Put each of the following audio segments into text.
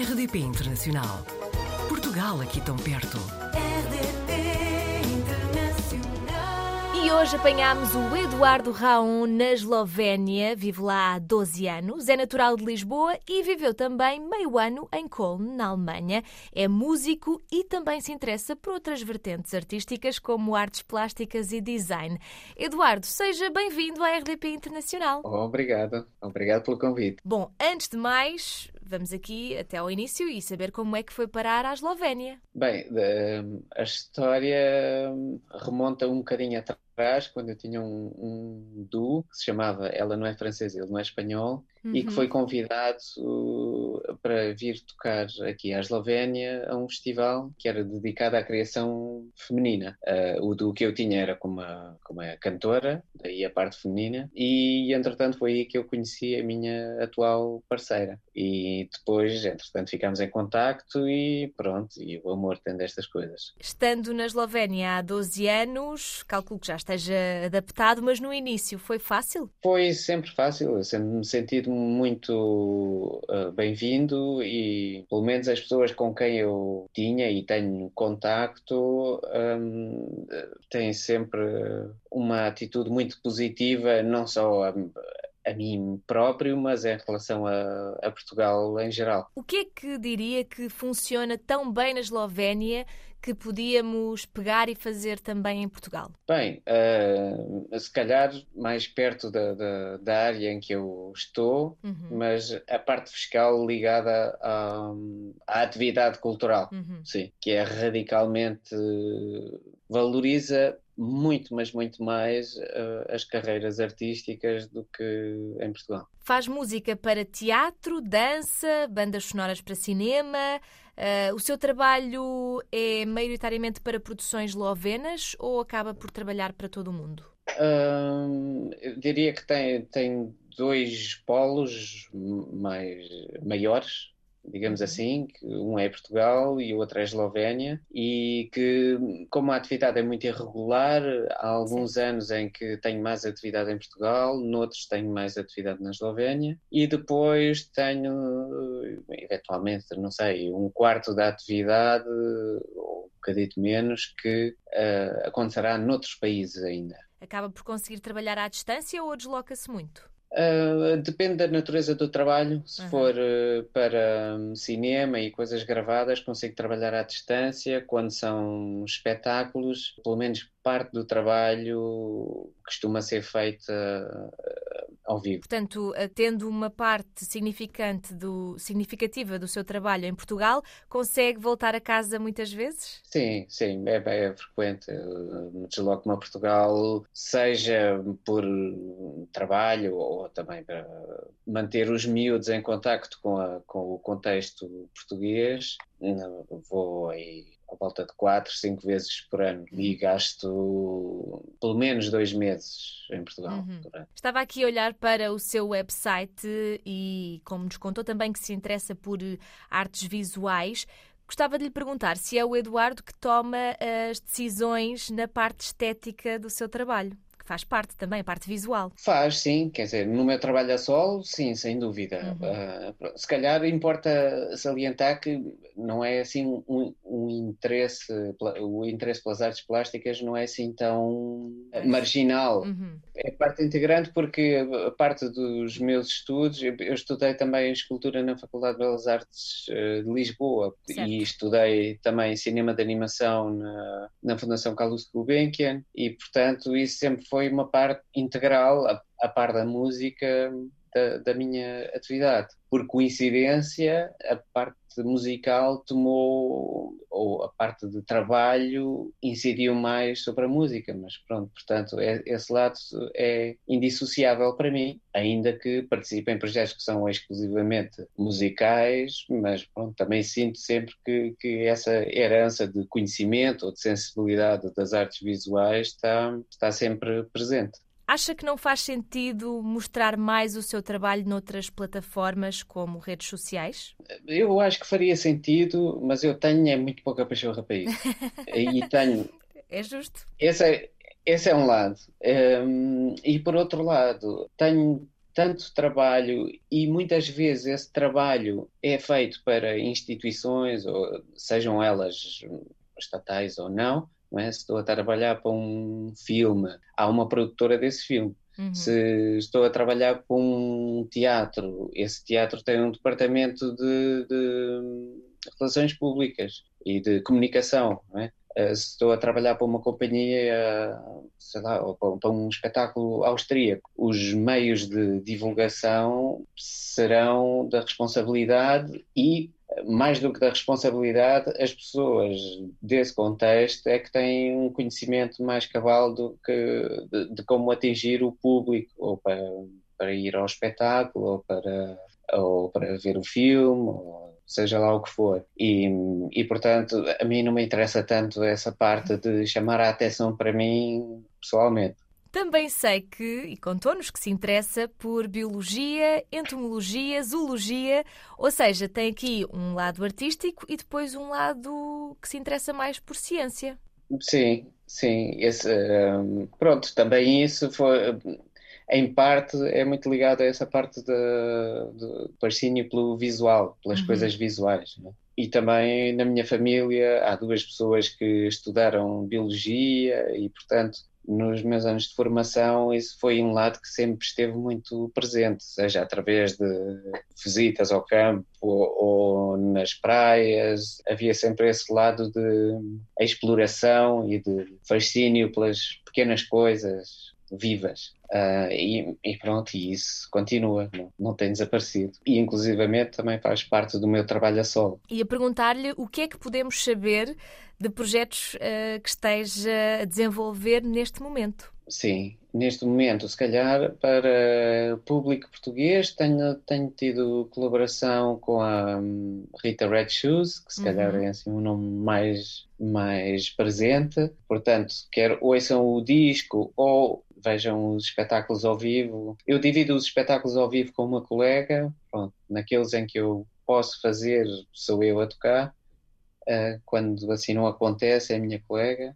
RDP Internacional. Portugal aqui tão perto. E hoje apanhámos o Eduardo Raon na Eslovénia, vive lá há 12 anos, é natural de Lisboa e viveu também meio ano em Köln, na Alemanha. É músico e também se interessa por outras vertentes artísticas como artes plásticas e design. Eduardo, seja bem-vindo à RDP Internacional. Obrigado, obrigado pelo convite. Bom, antes de mais, vamos aqui até ao início e saber como é que foi parar à Eslovénia. Bem, a história remonta um bocadinho atrás, quando eu tinha um, um duo que se chamava Ela Não é Francesa, Ele Não é Espanhol, uhum. e que foi convidado uh, para vir tocar aqui à Eslovénia a um festival que era dedicado à criação feminina. Uh, o duo que eu tinha era com uma, com uma cantora, daí a parte feminina, e entretanto foi aí que eu conheci a minha atual parceira. E depois, entretanto, ficámos em contacto e pronto, e o amor tem destas coisas. Estando na Eslovénia há 12 anos, calculo que já esteja adaptado, mas no início foi fácil? Foi sempre fácil, eu sempre me senti muito uh, bem-vindo e pelo menos as pessoas com quem eu tinha e tenho contacto um, têm sempre uma atitude muito positiva, não só a, a mim próprio, mas em relação a, a, Portugal em geral. O que é que diria que funciona tão bem na Eslovénia que podíamos pegar e fazer também em Portugal? Bem, uh, se calhar mais perto da, da, da, área em que eu estou, uhum. mas a parte fiscal ligada à, à atividade cultural, uhum. sim, que é radicalmente valoriza muito, mas muito mais uh, as carreiras artísticas do que em Portugal. Faz música para teatro, dança, bandas sonoras para cinema. Uh, o seu trabalho é maioritariamente para produções eslovenas ou acaba por trabalhar para todo o mundo? Uh, eu diria que tem, tem dois polos mais maiores digamos uhum. assim, que um é Portugal e o outro é Eslovénia, e que, como a atividade é muito irregular, há alguns Sim. anos em que tenho mais atividade em Portugal, noutros tenho mais atividade na Eslovénia, e depois tenho, eventualmente, não sei, um quarto da atividade, ou um bocadito menos, que uh, acontecerá noutros países ainda. Acaba por conseguir trabalhar à distância ou desloca-se muito? Uh, depende da natureza do trabalho. Se uhum. for uh, para um, cinema e coisas gravadas, consigo trabalhar à distância. Quando são espetáculos, pelo menos parte do trabalho costuma ser feita uh, ao vivo. Portanto, tendo uma parte significante do, significativa do seu trabalho em Portugal, consegue voltar a casa muitas vezes? Sim, sim, é, é frequente. Me desloco-me a Portugal, seja por trabalho ou também para manter os miúdos em contacto com, a, com o contexto português. Vou aí volta de 4, 5 vezes por ano e gasto pelo menos dois meses em Portugal. Uhum. Estava aqui a olhar para o seu website e, como nos contou também que se interessa por artes visuais, Gostava de lhe perguntar se é o Eduardo que toma as decisões na parte estética do seu trabalho faz parte também, a parte visual. Faz, sim. Quer dizer, no meu trabalho a solo, sim, sem dúvida. Uhum. Uh, se calhar importa salientar que não é assim um, um, interesse, o interesse pelas artes plásticas não é assim tão marginal. Uhum. É parte integrante porque a parte dos meus estudos, eu, estudei também escultura na Faculdade de Belas Artes uh, de Lisboa certo. e estudei também cinema de animação na, na Fundação Carlos Gulbenkian e, portanto, isso sempre foi foi uma parte integral, a, a par da música, da, da, minha atividade. Por coincidência, a parte musical tomou, ou a parte de trabalho incidiu mais sobre a música, mas pronto, portanto, é, esse lado é indissociável para mim, ainda que participe em projetos que são exclusivamente musicais, mas pronto, também sinto sempre que, que essa herança de conhecimento ou de sensibilidade das artes visuais está, está sempre presente. Acha que não faz sentido mostrar mais o seu trabalho noutras plataformas como redes sociais? Eu acho que faria sentido, mas eu tenho é muito pouca paixão para isso. e tenho. É justo. Esse é, esse é um lado. Um, e por outro lado, tenho tanto trabalho e muitas vezes esse trabalho é feito para instituições, ou sejam elas estatais ou não, não é? se estou a trabalhar para um filme, há uma produtora desse filme. Uhum. Se estou a trabalhar para um teatro, esse teatro tem um departamento de, de relações públicas e de comunicação, é? Eh, se estou a trabalhar para uma companhia, sei lá, ou para um espetáculo austríaco, os meios de divulgação serão da responsabilidade e mais do que da responsabilidade, as pessoas desse contexto é que têm um conhecimento mais cabal do que de, de como atingir o público, ou para, para ir ao espetáculo, ou para, ou para ver o filme, ou seja lá o que for. E, e, portanto, a mim não me interessa tanto essa parte de chamar a atenção para mim pessoalmente. Também sei que, e contou-nos que se interessa por biologia, entomologia, zoologia, ou seja, tem aqui um lado artístico e depois um lado que se interessa mais por ciência. Sim, sim. Esse, um, pronto, também isso foi, em parte é muito ligado a essa parte do fascínio pelo visual, pelas uhum. coisas visuais. Né? E também na minha família há duas pessoas que estudaram biologia e, portanto, nos meus anos de formação isso foi um lado que sempre esteve muito presente, seja através de visitas ao campo ou, ou nas praias, havia sempre esse lado de exploração e de fascínio pelas pequenas coisas vivas. Uh, e, e, pronto, e isso continua, não, não tem desaparecido. E inclusivamente também faz parte do meu trabalho a solo. E a perguntar-lhe o que é que podemos saber de projetos uh, que esteja a desenvolver neste momento. Sim, neste momento, se calhar para público português, tenho, tenho tido colaboração com a um, Rita Red Shoes, que se uhum. calhar é assim um nome mais, mais presente. Portanto, quer ouçam o disco ou vejam os espetáculos ao vivo. Eu divido os espetáculos ao vivo com uma colega, pronto, naqueles em que eu posso fazer, sou eu a tocar. Uh, quando assim não acontece, é a minha colega,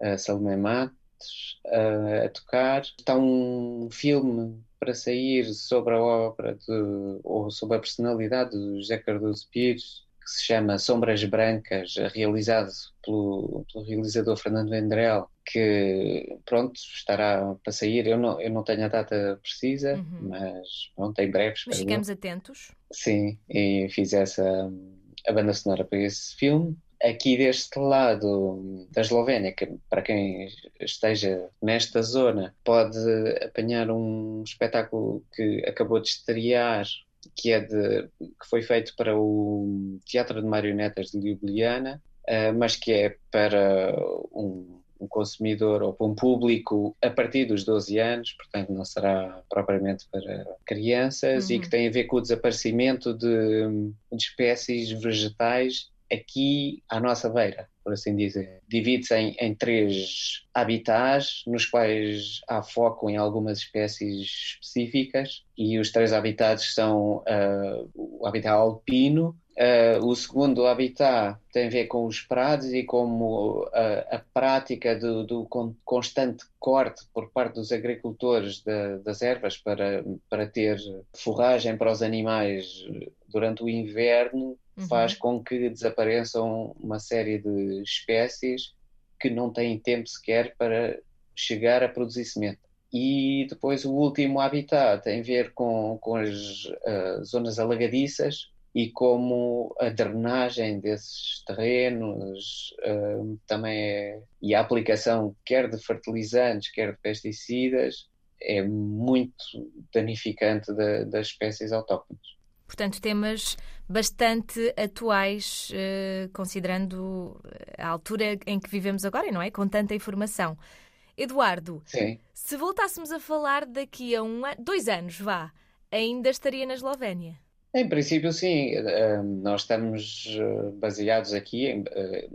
a Salomé Matos, uh, a tocar. Está um filme para sair sobre a obra de, ou sobre a personalidade do José Cardoso Pires, que se chama Sombras Brancas, realizado pelo, pelo realizador Fernando Vendrell, que pronto, estará para sair. Eu não, eu não tenho a data precisa, uhum. mas pronto, em breve. Mas ficamos eu. atentos. Sim, e fiz essa a banda sonora para esse filme. Aqui deste lado da Eslovénia, que para quem esteja nesta zona, pode apanhar um espetáculo que acabou de estrear que é de que foi feito para o Teatro de Marionetas de Ljubljana, uh, mas que é para um, um, consumidor ou para um público a partir dos 12 anos, portanto não será propriamente para crianças uhum. e que tem a ver com o desaparecimento de, de espécies vegetais aqui à nossa beira por assim dizer. Divide-se em, em, três habitats, nos quais há foco em algumas espécies específicas, e os três habitats são uh, o habitat alpino, Uh, o segundo habitat tem a ver com os prados e como uh, a prática do, do, constante corte por parte dos agricultores de, das ervas para, para ter forragem para os animais durante o inverno uhum. faz com que desapareçam uma série de espécies que não têm tempo sequer para chegar a produzir semente. E depois o último habitat tem a ver com, com as uh, zonas alagadiças e como a drenagem desses terrenos uh, também é, e a aplicação quer de fertilizantes, quer de pesticidas, é muito danificante das espécies autóctones. Portanto, temas bastante atuais, eh, considerando a altura em que vivemos agora, não é? Com tanta informação. Eduardo, Sim. se voltássemos a falar daqui a um, dois anos, vá, ainda estaria na Eslovénia? Em princípio, sim. Eh, nós estamos eh, baseados aqui,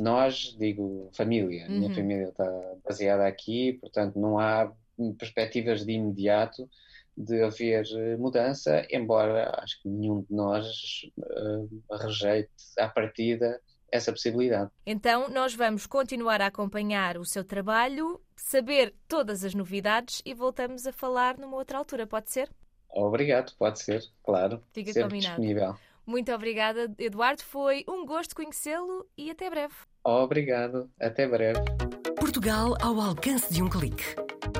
nós, digo, família. Uhum. Minha família está baseada aqui, portanto, não há perspectivas de imediato de haver eh, mudança, embora acho que nenhum de nós uh, rejeite à partida essa possibilidade. Então, nós vamos continuar a acompanhar o seu trabalho, saber todas as novidades e voltamos a falar numa outra altura, pode ser? Obrigado, pode ser, claro. Fica sempre combinado. disponível. Muito obrigada, Eduardo. Foi um gosto conhecê-lo e até breve. Obrigado, até breve. Portugal ao alcance de um clique.